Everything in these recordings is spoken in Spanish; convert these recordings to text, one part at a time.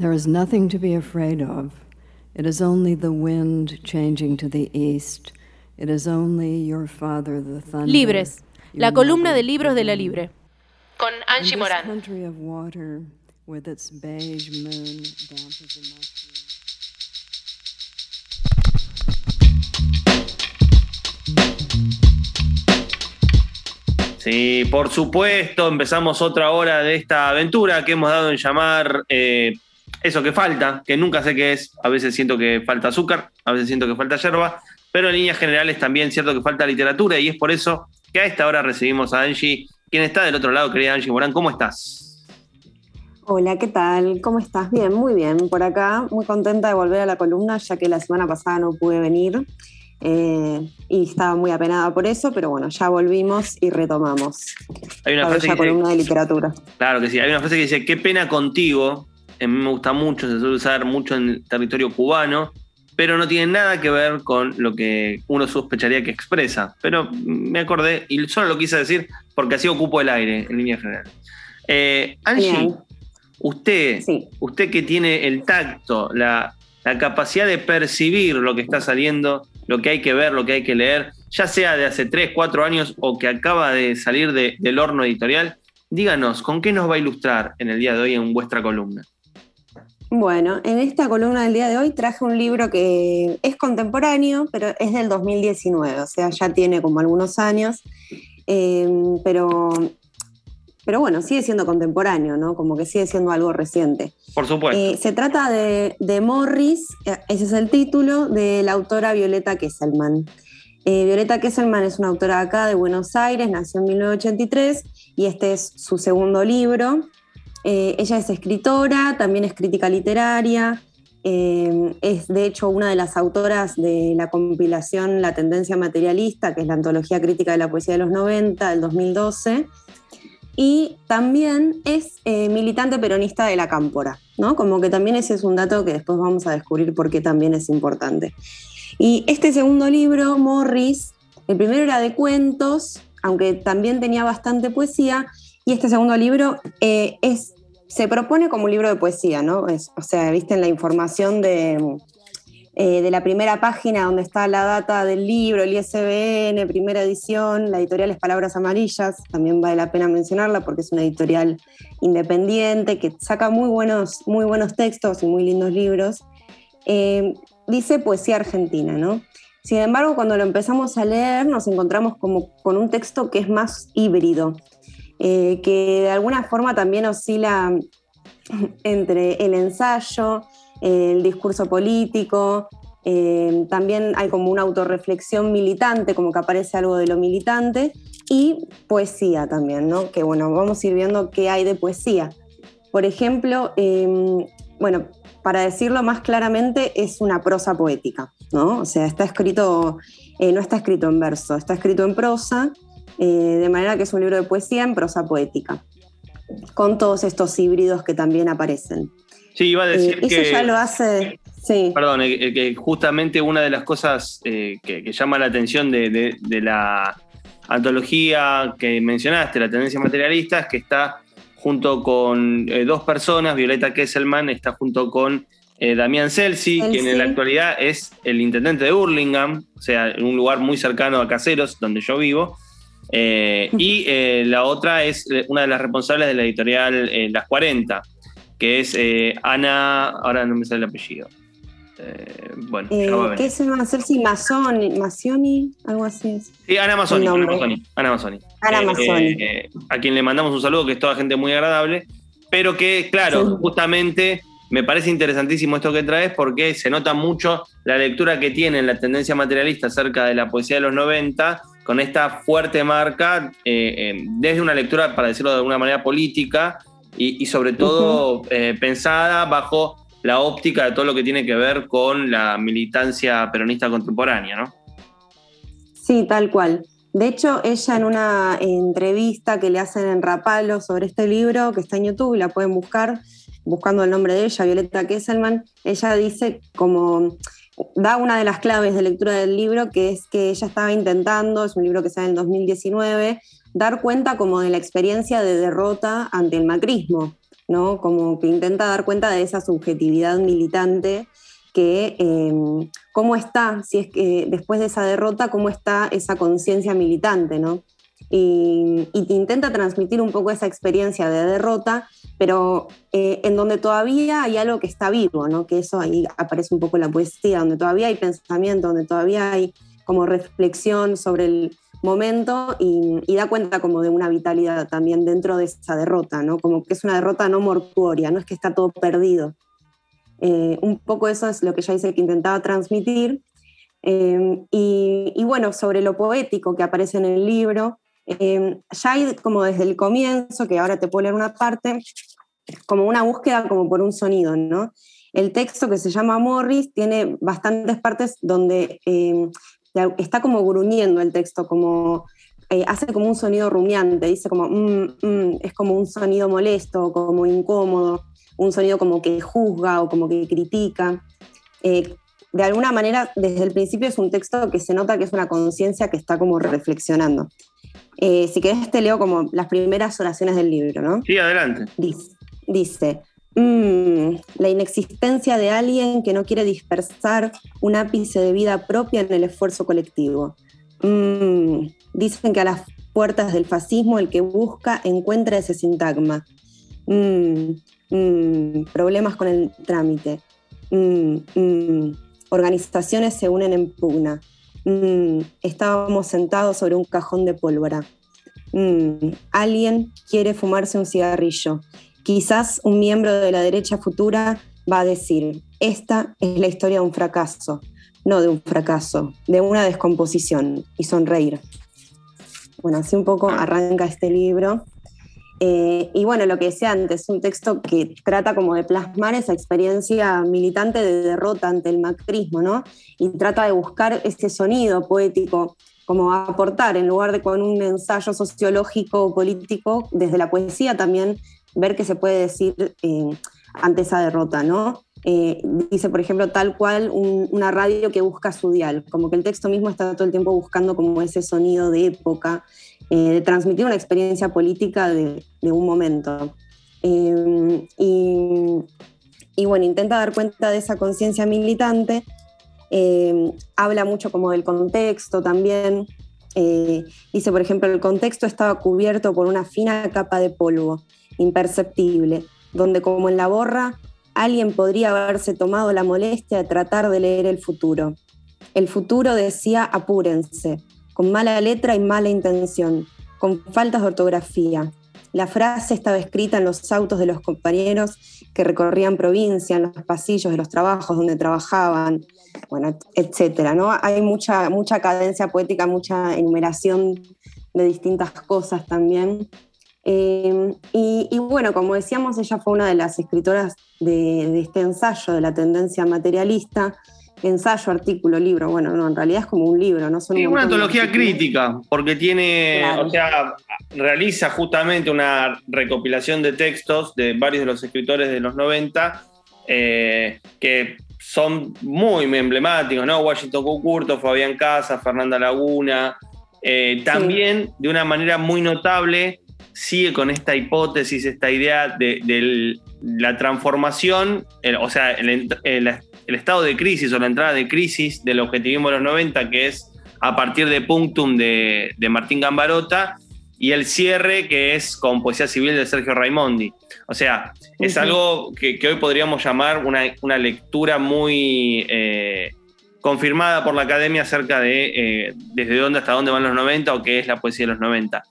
There is nothing to be afraid of. It is only the wind changing to the east. It is only your father, the thunder. Libres, la columna de libros de la Libre. Con Angie Morán. country of water, with its beige moon, damp as a mushroom. Sí, por supuesto, empezamos otra hora de esta aventura que hemos dado en llamar eh, eso que falta, que nunca sé qué es. A veces siento que falta azúcar, a veces siento que falta yerba, pero en líneas generales también cierto que falta literatura y es por eso que a esta hora recibimos a Angie, quien está del otro lado, querida Angie Morán. ¿Cómo estás? Hola, ¿qué tal? ¿Cómo estás? Bien, muy bien. Por acá, muy contenta de volver a la columna, ya que la semana pasada no pude venir. Eh, y estaba muy apenada por eso, pero bueno, ya volvimos y retomamos. Hay una la frase que columna dice, de literatura. claro que sí, hay una frase que dice, qué pena contigo, a mí me gusta mucho, se suele usar mucho en el territorio cubano, pero no tiene nada que ver con lo que uno sospecharía que expresa. Pero me acordé y solo lo quise decir porque así ocupo el aire en línea general. Eh, Angie, Bien. usted, Sí. usted que tiene el tacto, la, la capacidad de percibir lo que está saliendo, lo que hay que ver, lo que hay que leer, ya sea de hace 3, 4 años o que acaba de salir de- del horno editorial, díganos, ¿con qué nos va a ilustrar en el día de hoy en vuestra columna? Bueno, en esta columna del día de hoy traje un libro que es contemporáneo, pero es del 2019, o sea, ya tiene como algunos años, eh, pero, pero bueno, sigue siendo contemporáneo, ¿no? Como que sigue siendo algo reciente. Por supuesto. Eh, se trata de, de Morris, eh, ese es el título, de la autora Violeta Kesselman. Eh, Violeta Kesselman es una autora acá de Buenos Aires, nació en 1983 y este es su segundo libro. Eh, ella es escritora, también es crítica literaria, eh, es de hecho una de las autoras de la compilación La Tendencia Materialista, que es la antología crítica de la poesía de los 90, del 2012 y también es eh, militante peronista de la Cámpora, ¿no? Como que también ese es un dato que después vamos a descubrir por qué también es importante. Y este segundo libro, Morris, el primero era de cuentos, aunque también tenía bastante poesía, y este segundo libro es, se propone como un libro de poesía, ¿no? O sea, viste en la información de, eh, de la primera página donde está la data del libro, el ISBN, primera edición, la editorial es Palabras Amarillas, también vale la pena mencionarla porque es una editorial independiente que saca muy buenos, muy buenos textos y muy lindos libros. Eh, dice poesía argentina, ¿no? Sin embargo, cuando lo empezamos a leer, nos encontramos como con un texto que es más híbrido, eh, que de alguna forma también oscila entre el ensayo, el discurso político, eh, también hay como una autorreflexión militante, como que aparece algo de lo militante, y poesía también, ¿no? Que bueno, vamos a ir viendo qué hay de poesía. Por ejemplo, eh, bueno, para decirlo más claramente, es una prosa poética, ¿no? O sea, está escrito, eh, no está escrito en verso, está escrito en prosa, eh, de manera que es un libro de poesía en prosa poética, con todos estos híbridos que también aparecen. Sí, iba a decir Eh, que... Eso ya lo hace, sí. Perdón, eh, que justamente una de las cosas que, que llama la atención de, de- de la antología que mencionaste, la tendencia materialista, es que está junto con eh, dos personas, Violeta Kesselman está junto con eh, Damián Celsi, quien en la actualidad es el intendente de Hurlingham, o sea, en un lugar muy cercano a Caseros, donde yo vivo. Eh, y eh, la otra es eh, una de las responsables de la editorial eh, Las 40, que es Ana, ahora no me sale el apellido. Bueno, Eh, ya va a venir. ¿Qué el Celsi Mazzoni, Mazzoni? Algo así. es. Sí, Ana Mazzoni, Ana? Mazzoni, Ana Mazzoni. Ana Mazzoni. a quien le mandamos un saludo, que es toda gente muy agradable, pero que, claro, Sí. justamente me parece interesantísimo esto que traes porque se nota mucho la lectura que tiene la tendencia materialista acerca de la poesía de los 90 con esta fuerte marca eh, eh, desde una lectura, para decirlo de alguna manera, política y, y sobre todo eh, pensada bajo la óptica de todo lo que tiene que ver con la militancia peronista contemporánea, ¿no? Sí, tal cual. De hecho, ella en una entrevista que le hacen en Rapalo sobre este libro, que está en YouTube la pueden buscar, buscando el nombre de ella, Violeta Kesselman, ella dice como, da una de las claves de lectura del libro, que es que ella estaba intentando, es un libro que sale en 2019, dar cuenta como de la experiencia de derrota ante el macrismo. ¿no? Como que intenta dar cuenta de esa subjetividad militante que em, cómo está, si es que después de esa derrota, cómo está esa conciencia militante, ¿no? Y, intenta transmitir un poco esa experiencia de derrota, pero eh, en donde todavía hay algo que está vivo, ¿no? Que eso ahí aparece un poco la poesía, donde todavía hay pensamiento, donde todavía hay como reflexión sobre el momento y, da cuenta como de una vitalidad también dentro de esa derrota, ¿no? Como que es una derrota no mortuoria, no es que está todo perdido, eh, un poco eso es lo que ya dice que intentaba transmitir. Eh, y, bueno, sobre lo poético que aparece en el libro, eh, ya hay como desde el comienzo, que ahora te puedo leer una parte, como una búsqueda como por un sonido, ¿no? El texto que se llama Morris tiene bastantes partes donde está como gruñendo el texto, como hace como un sonido rumiante, dice como, mm, mm", es como un sonido molesto, como incómodo un sonido como que juzga o como que critica. Eh, de alguna manera, desde el principio es un texto que se nota que es una conciencia que está como reflexionando. Eh, si querés te leo como las primeras oraciones del libro, ¿no? Sí, adelante. Dice, mm, la inexistencia de alguien que no quiere dispersar un ápice de vida propia en el esfuerzo colectivo. Mm, dicen que a las puertas del fascismo el que busca encuentra ese sintagma. Mm, Mm, problemas con el trámite, organizaciones se unen en pugna, estábamos sentados sobre un cajón de pólvora, alguien quiere fumarse un cigarrillo, quizás un miembro de la derecha futura va a decir, esta es la historia de un fracaso, no de un fracaso, de una descomposición, y sonreír. Bueno, así un poco arranca este libro. Eh, y bueno, lo que decía antes, un texto que trata como de plasmar esa experiencia militante de derrota ante el macrismo, ¿no? Y trata de buscar ese sonido poético, como aportar, en lugar de con un ensayo sociológico o político, desde la poesía también ver qué se puede decir eh, ante esa derrota, ¿no? Eh, dice, por ejemplo, tal cual una radio que busca su dial, como que el texto mismo está todo el tiempo buscando como ese sonido de época eh, de transmitir una experiencia política de, un momento. Eh, y, bueno, intenta dar cuenta de esa conciencia militante, eh, habla mucho como del contexto también. dice, por ejemplo, el contexto estaba cubierto por una fina capa de polvo, imperceptible, donde como en la borra, alguien podría haberse tomado la molestia de tratar de leer el futuro. El futuro decía apúrense, con mala letra y mala intención, con faltas de ortografía. La frase estaba escrita en los autos de los compañeros que recorrían provincia, en los pasillos de los trabajos donde trabajaban, bueno, etcétera, ¿no? Hay mucha, mucha cadencia poética, mucha enumeración de distintas cosas también. Eh, y, bueno, como decíamos, ella fue una de las escritoras de este ensayo de la tendencia materialista, ensayo, artículo, libro. Bueno, no, en realidad es como un libro, no son sí, una antología crítica, porque tiene, o sea, realiza justamente una recopilación de textos de varios de los escritores de los 90 eh, que son muy emblemáticos, ¿no? Washington Cucurto, Fabián Casa, Fernanda Laguna. Eh, también, de una manera muy notable, sigue con esta hipótesis, esta idea de, la transformación, o sea, el, el estado de crisis o la entrada de crisis del objetivismo de los 90, que es a partir de Punctum de, Martín Gambarota, y el cierre, que es con Poesía Civil de Sergio Raimondi. O sea, es algo que, hoy podríamos llamar una, lectura muy eh, confirmada por la academia acerca de eh, desde dónde hasta dónde van los 90 o qué es la poesía de los 90.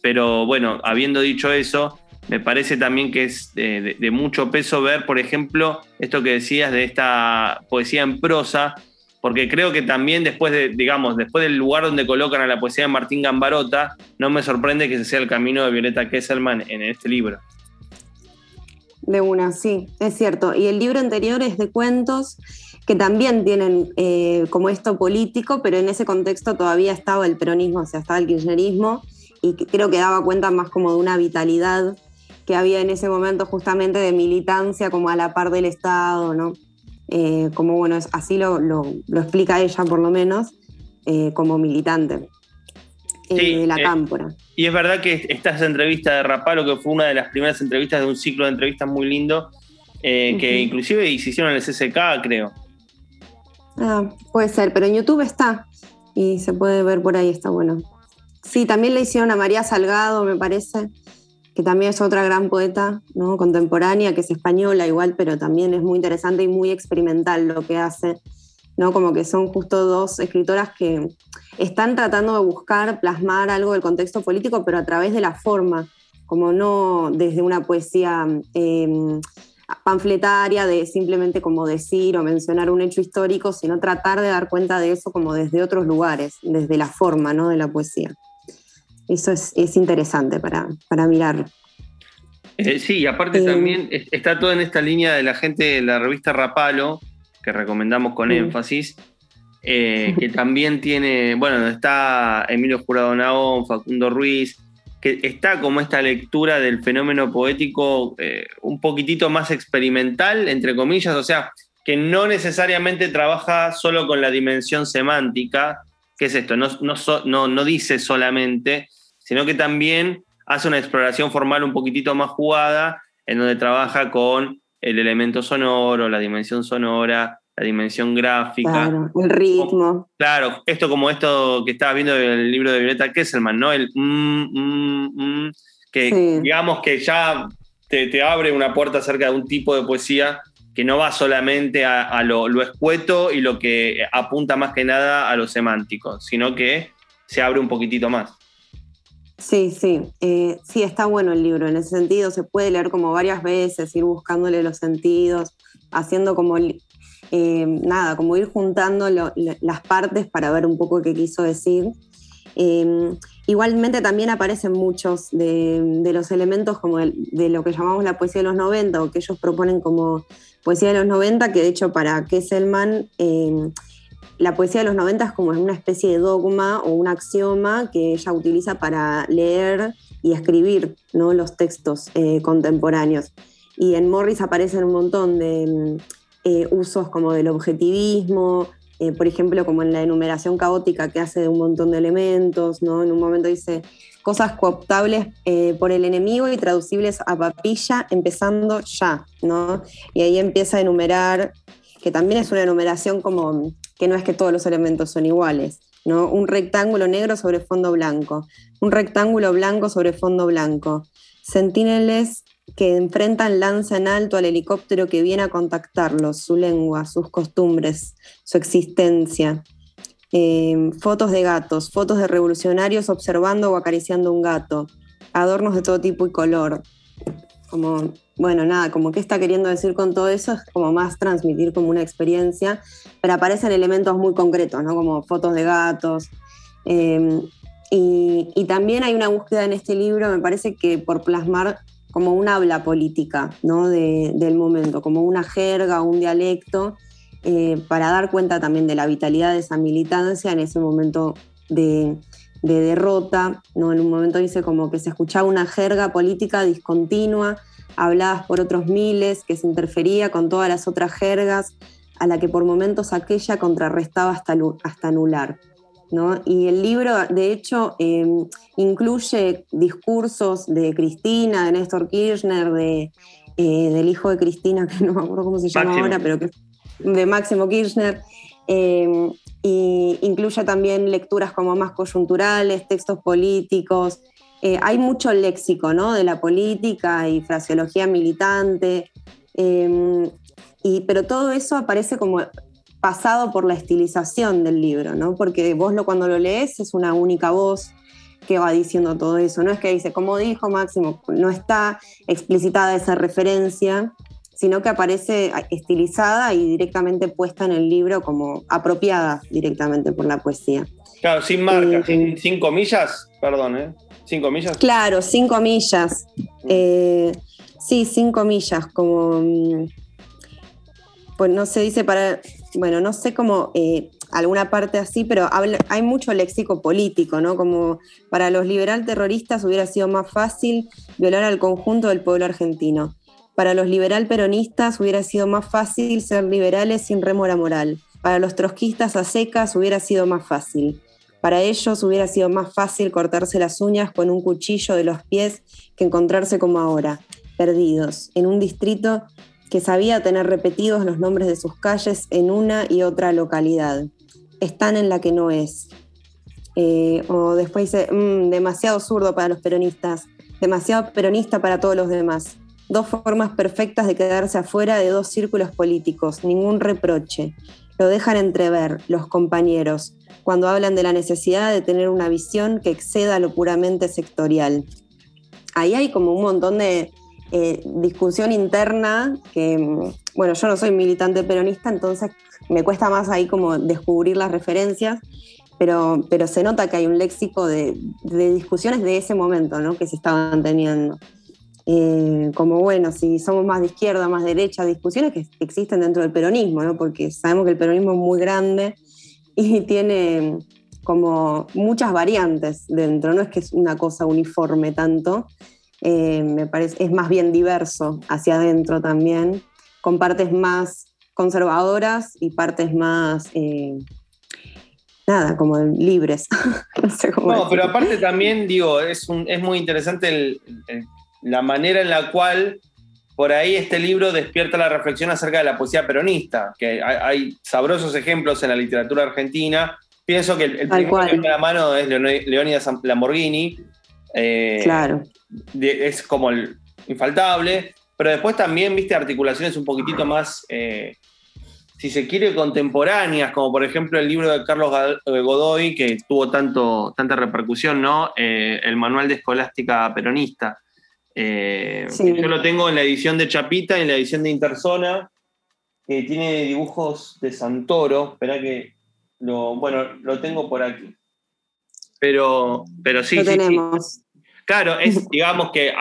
Pero bueno, habiendo dicho eso, me parece también que es de, mucho peso ver, por ejemplo, esto que decías de esta poesía en prosa, porque creo que también después de, digamos, después del lugar donde colocan a la poesía de Martín Gambarota, no me sorprende que ese sea el camino de Violeta Kesselman en este libro. De una, sí, es cierto. Y el libro anterior es de cuentos que también tienen eh, como esto político, pero en ese contexto todavía estaba el peronismo, o sea, estaba el kirchnerismo, y creo que daba cuenta más como de una vitalidad que había en ese momento justamente de militancia como a la par del Estado, ¿no? Eh, como bueno, así lo, explica ella por lo menos, eh, como militante. de la cámpora. Y es verdad que esta es entrevista de Rapalo, que fue una de las primeras entrevistas de un ciclo de entrevistas muy lindo, que inclusive se hicieron en el CCK, creo. Ah, puede ser, pero en YouTube está y se puede ver por ahí, está bueno. Sí, también le hicieron a María Salgado, me parece, que también es otra gran poeta ¿no? contemporánea, que es española igual, pero también es muy interesante y muy experimental lo que hace. ¿no? Como que son justo dos escritoras que están tratando de buscar plasmar algo del contexto político, pero a través de la forma, como no desde una poesía em, panfletaria de simplemente como decir o mencionar un hecho histórico, sino tratar de dar cuenta de eso como desde otros lugares, desde la forma ¿no? de la poesía. Eso es, interesante para, para mirar. Eh, sí, y aparte eh, también está todo en esta línea de la gente de la revista Rapalo, que recomendamos con énfasis, eh, que también tiene, bueno, está Emilio Jurado Naón, Facundo Ruiz, que está como esta lectura del fenómeno poético un poquitito más experimental, entre comillas, o sea, que no necesariamente trabaja solo con la dimensión semántica, que es esto, no, no, no, dice solamente, sino que también hace una exploración formal un poquitito más jugada, en donde trabaja con el elemento sonoro, la dimensión sonora, la dimensión gráfica. Claro, el ritmo. Claro, esto como esto que estabas viendo en el libro de Violeta Kesselman, ¿no? El mm, mm, mm, que digamos que ya te, abre una puerta acerca de un tipo de poesía que no va solamente a, lo, escueto y lo que apunta más que nada a lo semántico, sino que se abre un poquitito más. Sí, sí, eh, sí, está bueno el libro, en ese sentido se puede leer como varias veces, ir buscándole los sentidos, haciendo como eh, nada, como ir juntando las partes para ver un poco qué quiso decir. Em, igualmente también aparecen muchos de, los elementos como de, lo que llamamos la poesía de los 90 o que ellos proponen como poesía de los 90, que de hecho para Kesselman em, la poesía de los 90 es como una especie de dogma o un axioma que ella utiliza para leer y escribir ¿no? los textos eh, contemporáneos. Y en Morris aparecen un montón de eh, usos como del objetivismo, eh, por ejemplo, como en la enumeración caótica que hace de un montón de elementos, ¿no? En un momento dice cosas cooptables eh, por el enemigo y traducibles a papilla, empezando ya, ¿no? Y ahí empieza a enumerar, que también es una enumeración como que no es que todos los elementos son iguales, ¿no? Un rectángulo negro sobre fondo blanco, un rectángulo blanco sobre fondo blanco, centineles que enfrentan lanza en alto al helicóptero que viene a contactarlos, su lengua, sus costumbres, su existencia. Eh, fotos de gatos, fotos de revolucionarios observando o acariciando un gato, adornos de todo tipo y color. Como, bueno, nada, como que está queriendo decir con todo eso es como más transmitir como una experiencia, pero aparecen elementos muy concretos, ¿no? Como fotos de gatos. Y, y también hay una búsqueda en este libro, me parece que por plasmar como una habla política ¿no? del momento, como una jerga, un dialecto, eh, para dar cuenta también de la vitalidad de esa militancia en ese momento de, derrota. ¿no? En un momento dice como que se escuchaba una jerga política discontinua, habladas por otros miles, que se interfería con todas las otras jergas, a la que por momentos aquella contrarrestaba hasta, hasta anular. Y el libro, de hecho, em, incluye discursos de Cristina, de Néstor Kirchner, de, eh, del hijo de Cristina, que no me acuerdo cómo se llama ahora, pero que de Máximo Kirchner. Eh, y incluye también lecturas como más coyunturales, textos políticos. Eh, hay mucho léxico ¿no? de la política y fraseología militante, em, y, pero todo eso aparece como pasado por la estilización del libro, ¿no? Porque vos lo, cuando lo lees es una única voz que va diciendo todo eso. No es que dice, como dijo Máximo, no está explicitada esa referencia, sino que aparece estilizada y directamente puesta en el libro como apropiada directamente por la poesía. Claro, sin marcas, eh, sin, comillas, perdón, ¿eh? Sin comillas. Claro, sin comillas. Eh, sí, sin comillas, como... Pues no se dice para bueno, no sé cómo eh, alguna parte así, pero hay mucho léxico político, ¿no? Como para los liberal terroristas hubiera sido más fácil violar al conjunto del pueblo argentino. Para los liberal peronistas hubiera sido más fácil ser liberales sin remora moral. Para los trotskistas a secas hubiera sido más fácil. Para ellos hubiera sido más fácil cortarse las uñas con un cuchillo de los pies que encontrarse como ahora, perdidos, en un distrito que sabía tener repetidos los nombres de sus calles en una y otra localidad. Están en la que no es. Eh, o después dice, mm, demasiado zurdo para los peronistas, demasiado peronista para todos los demás. Dos formas perfectas de quedarse afuera de dos círculos políticos, ningún reproche. Lo dejan entrever los compañeros cuando hablan de la necesidad de tener una visión que exceda lo puramente sectorial. Ahí hay como un montón de eh, discusión interna que, bueno, yo no soy militante peronista, entonces me cuesta más ahí como descubrir las referencias, pero, pero se nota que hay un léxico de, discusiones de ese momento, ¿no? Que se estaban teniendo. Eh, como bueno, si somos más de izquierda, más derecha, discusiones que existen dentro del peronismo, ¿no? porque sabemos que el peronismo es muy grande y tiene como muchas variantes dentro, no es que es una cosa uniforme tanto, eh, me parece, es más bien diverso hacia adentro también, con partes más conservadoras y partes más, eh, nada, como libres. no, pero aparte también, digo, es, es muy interesante el la manera en la cual por ahí este libro despierta la reflexión acerca de la poesía peronista, que hay, sabrosos ejemplos en la literatura argentina. Pienso que el, primero que viene a la mano es Leonidas Lamborghini. Eh, claro. es como el infaltable, pero después también, viste, articulaciones un poquitito más, eh, si se quiere, contemporáneas, como por ejemplo el libro de Carlos eh, Godoy, que tuvo tanto, tanta repercusión, ¿no? el Manual de Escolástica Peronista. Eh, yo lo tengo en la edición de Chapita y en la edición de Interzona, que tiene dibujos de Santoro. Espera que lo, bueno, lo tengo por aquí. Pero, pero sí, sí, tenemos. Claro, es, digamos que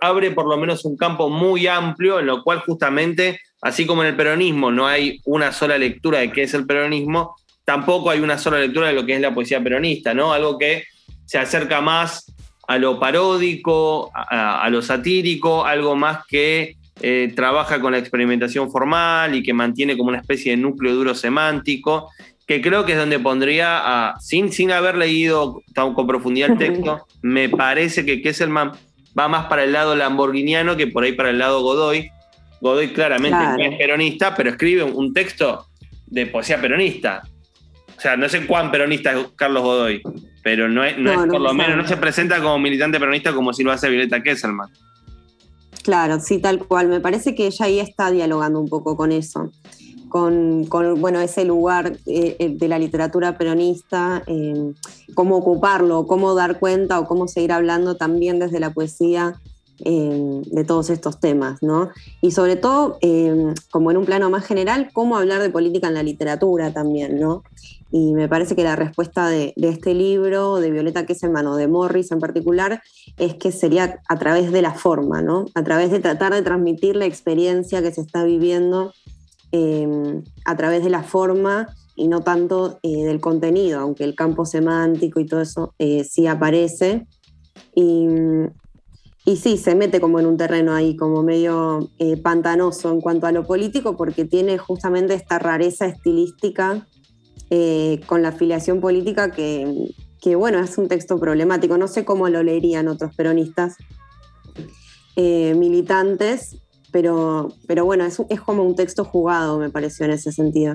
abre por lo menos un campo muy amplio en lo cual justamente, así como en el peronismo no hay una sola lectura de qué es el peronismo, tampoco hay una sola lectura de lo que es la poesía peronista, ¿no? Algo que se acerca más a lo paródico, a, lo satírico, algo más que eh, trabaja con la experimentación formal y que mantiene como una especie de núcleo duro semántico, que creo que es donde pondría, sin, sin haber leído tan con profundidad el texto, me parece que Kesselman va más para el lado lamborghiniano que por ahí para el lado Godoy. Godoy claramente es peronista, pero escribe un texto de poesía peronista. O sea, no sé cuán peronista es Carlos Godoy, pero no es, por lo menos, no se presenta como militante peronista como si lo hace Violeta Kesselman. Claro, sí, tal cual. Me parece que ella ahí está dialogando un poco con eso, con, bueno, ese lugar eh, eh, de la literatura peronista, eh, cómo ocuparlo, cómo dar cuenta o cómo seguir hablando también desde la poesía de todos estos temas, ¿no? Y sobre todo, como en un plano más general, cómo hablar de política en la literatura también, ¿no? Y me parece que la respuesta de, este libro, de Violeta Kesselman o de Morris en particular, es que sería a través de la forma, ¿no? A través de tratar de transmitir la experiencia que se está viviendo em, a través de la forma y no tanto eh, del contenido, aunque el campo semántico y todo eso eh, sí aparece. Y, y, sí, se mete como en un terreno ahí, como medio eh, pantanoso en cuanto a lo político, porque tiene justamente esta rareza estilística con la afiliación política que, bueno, es un texto problemático. No sé cómo lo leerían otros peronistas militantes, pero, pero bueno, es, es, como un texto jugado, me pareció en ese sentido.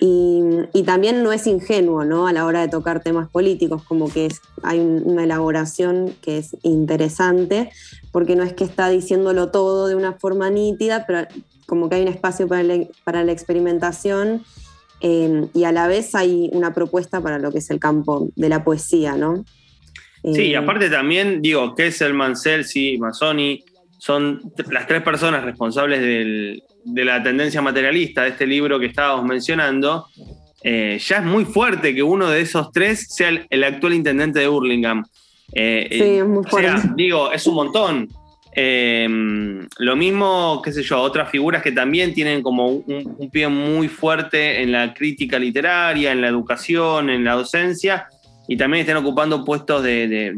Y, también no es ingenuo ¿no? a la hora de tocar temas políticos, como que es, hay una elaboración que es interesante, porque no es que está diciéndolo todo de una forma nítida, pero como que hay un espacio para para la experimentación Em, y a la vez hay una propuesta para lo que es el campo de la poesía, ¿no? Sí, y em, aparte también, digo, Kesselman, Celsi, Mazzoni, son las tres personas responsables de la tendencia materialista de este libro que estábamos mencionando. Eh, ya es muy fuerte que uno de esos tres sea el, actual intendente de Burlingame. Eh, sí, es muy fuerte. digo, es un montón. Em, lo mismo, qué sé yo, otras figuras que también tienen como un, pie muy fuerte en la crítica literaria, en la educación, en la docencia, y también están ocupando puestos de,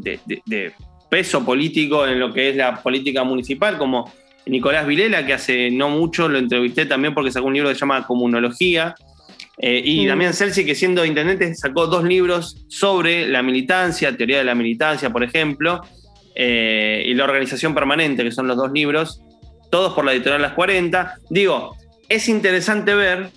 peso político en lo que es la política municipal, como Nicolás Vilela, que hace no mucho lo entrevisté también porque sacó un libro que se llama Comunología, Eh, y Mm. Damián Celsi, que siendo intendente, sacó dos libros sobre la militancia, teoría de la militancia, por ejemplo, eh, y la organización permanente, que son los dos libros, todos por la editorial Las 40. Digo, es interesante ver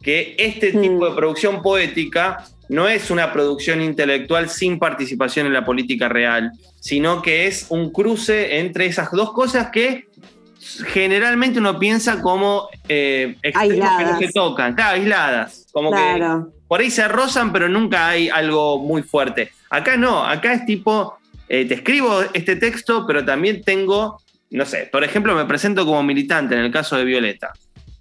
que este Mm. tipo de producción poética no es una producción intelectual sin participación en la política real, sino que es un cruce entre esas dos cosas que generalmente uno piensa como eh, extremos que no Aisladas. se tocan, claro, aisladas, como que por ahí se rozan, pero nunca hay algo muy fuerte. Acá no, acá es tipo, eh, te escribo este texto, pero también tengo, no sé, por ejemplo, me presento como militante en el caso de Violeta.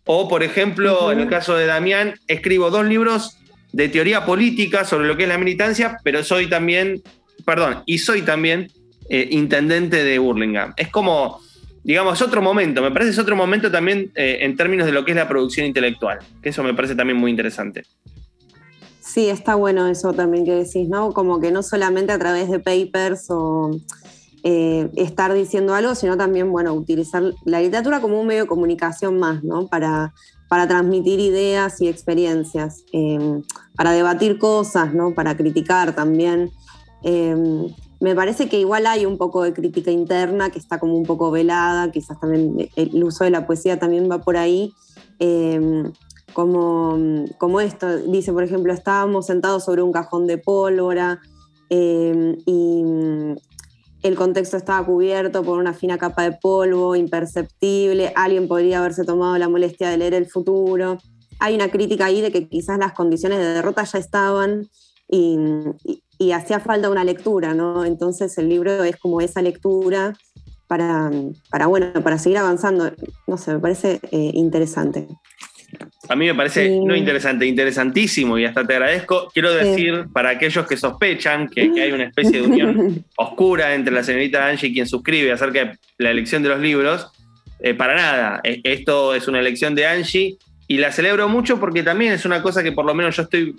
O, por ejemplo, Ujú. en el caso de Damián, escribo dos libros de teoría política sobre lo que es la militancia, pero soy también, perdón, y soy también eh, intendente de Burlingame. Es como, digamos, otro momento, me parece es otro momento también eh, en términos de lo que es la producción intelectual, que eso me parece también muy interesante. Sí, está bueno eso también que decís, ¿no? Como que no solamente a través de papers o eh, estar diciendo algo, sino también, bueno, utilizar la literatura como un medio de comunicación más, ¿no? Para, para transmitir ideas y experiencias, eh, para debatir cosas, ¿no? Para criticar también. Eh, me parece que igual hay un poco de crítica interna que está como un poco velada, quizás también el uso de la poesía también va por ahí. Eh, como, como esto, dice, por ejemplo, estábamos sentados sobre un cajón de pólvora y el contexto estaba cubierto por una fina capa de polvo, imperceptible, alguien podría haberse tomado la molestia de leer el futuro. Hay una crítica ahí de que quizás las condiciones de derrota ya estaban y, hacía falta una lectura, ¿no? Entonces el libro es como esa lectura para, para bueno, para seguir avanzando. No sé, me parece eh, interesante. A mí me parece Sí. no interesante, interesantísimo y hasta te agradezco. Quiero Sí. decir para aquellos que sospechan que, que hay una especie de unión oscura entre la señorita Angie y quien suscribe acerca de la elección de los libros, eh, para nada. E- Esto es una elección de Angie y la celebro mucho porque también es una cosa que por lo menos yo estoy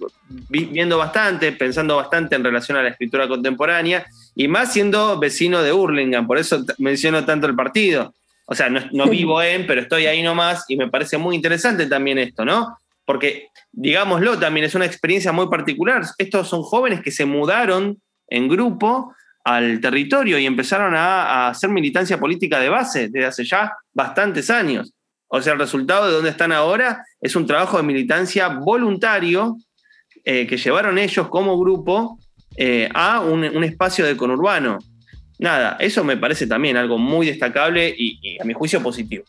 vi- viendo bastante, pensando bastante en relación a la escritura contemporánea y más siendo vecino de Hurlingham, por eso menciono tanto el partido. O sea, no, no vivo en, pero estoy ahí nomás y me parece muy interesante también esto, ¿no? Porque, digámoslo, también es una experiencia muy particular. Estos son jóvenes que se mudaron en grupo al territorio y empezaron a, a hacer militancia política de base desde hace ya bastantes años. O sea, el resultado de donde están ahora es un trabajo de militancia voluntario eh, que llevaron ellos como grupo eh, a un, un espacio de conurbano. Nada, eso me parece también algo muy destacable y, a mi juicio positivo.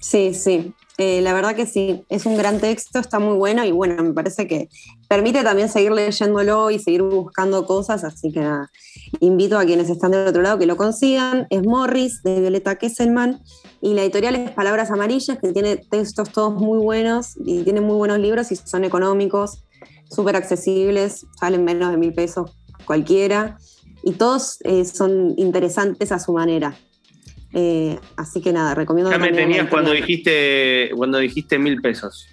Sí, sí. Eh, la verdad que sí, es un gran texto, está muy bueno y bueno, me parece que permite también seguir leyéndolo y seguir buscando cosas, así que nada, invito a quienes están del otro lado que lo consigan. Es Morris de Violeta Kesselman y la editorial es Palabras Amarillas, que tiene textos todos muy buenos y tiene muy buenos libros y son económicos, súper accesibles, salen menos de mil pesos cualquiera y todos eh, son interesantes a su manera. Eh, así que nada, recomiendo Ya me tenías cuando dijiste, cuando dijiste mil pesos.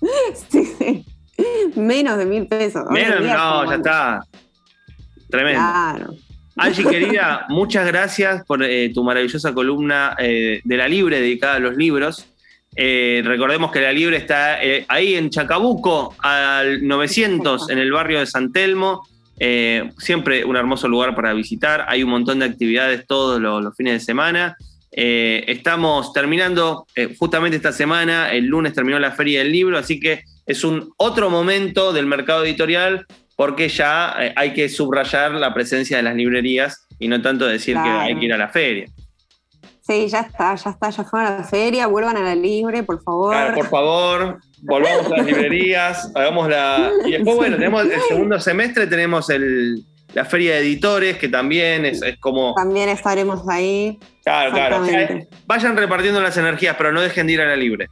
Sí, sí. Menos de mil pesos. Menos, no, ya está. Tremendo. Claro. Angie, querida, muchas gracias por eh, tu maravillosa columna eh, de la Libre dedicada a los libros. Eh, recordemos que la Libre está ahí en Chacabuco, al 900, en el barrio de San Telmo. Eh, siempre un hermoso lugar para visitar. Hay un montón de actividades todos los, los fines de semana. Eh, estamos terminando eh, justamente esta semana, el lunes terminó la Feria del Libro, así que es un otro momento del mercado editorial porque ya hay que subrayar la presencia de las librerías y no tanto decir que hay que ir a la feria. Sí, ya está, ya está, ya fueron a la feria, vuelvan a la libre, por favor. Claro, por favor, volvamos a las librerías, hagamos la. Y después, bueno, tenemos el segundo semestre, tenemos el, la feria de editores, que también es, es como. También estaremos ahí. Claro, claro. o sea, Exactamente. vayan repartiendo las energías, pero no dejen de ir a la libre.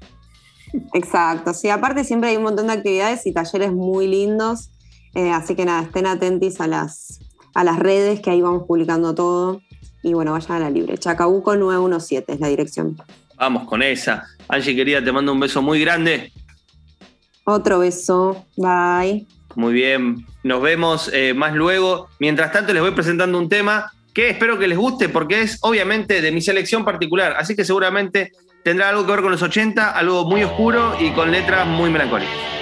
Exacto. Sí, aparte siempre hay un montón de actividades y talleres muy lindos. eh, así que nada, estén atentos a las, a las redes que ahí vamos publicando todo. Y bueno, vayan a la libre. Chacabuco 917 es la dirección. Vamos con esa. Angie, querida, te mando un beso muy grande. Otro beso. Bye. Muy bien, nos vemos eh, más luego. Mientras tanto, les voy presentando un tema que espero que les guste porque es obviamente de mi selección particular, así que seguramente tendrá algo que ver con los 80, algo muy oscuro y con letras muy melancólicas.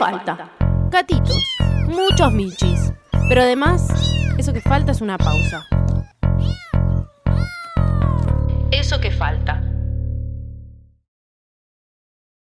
Falta? Gatitos, muchos michis. Pero además, eso que falta es una pausa. Eso que falta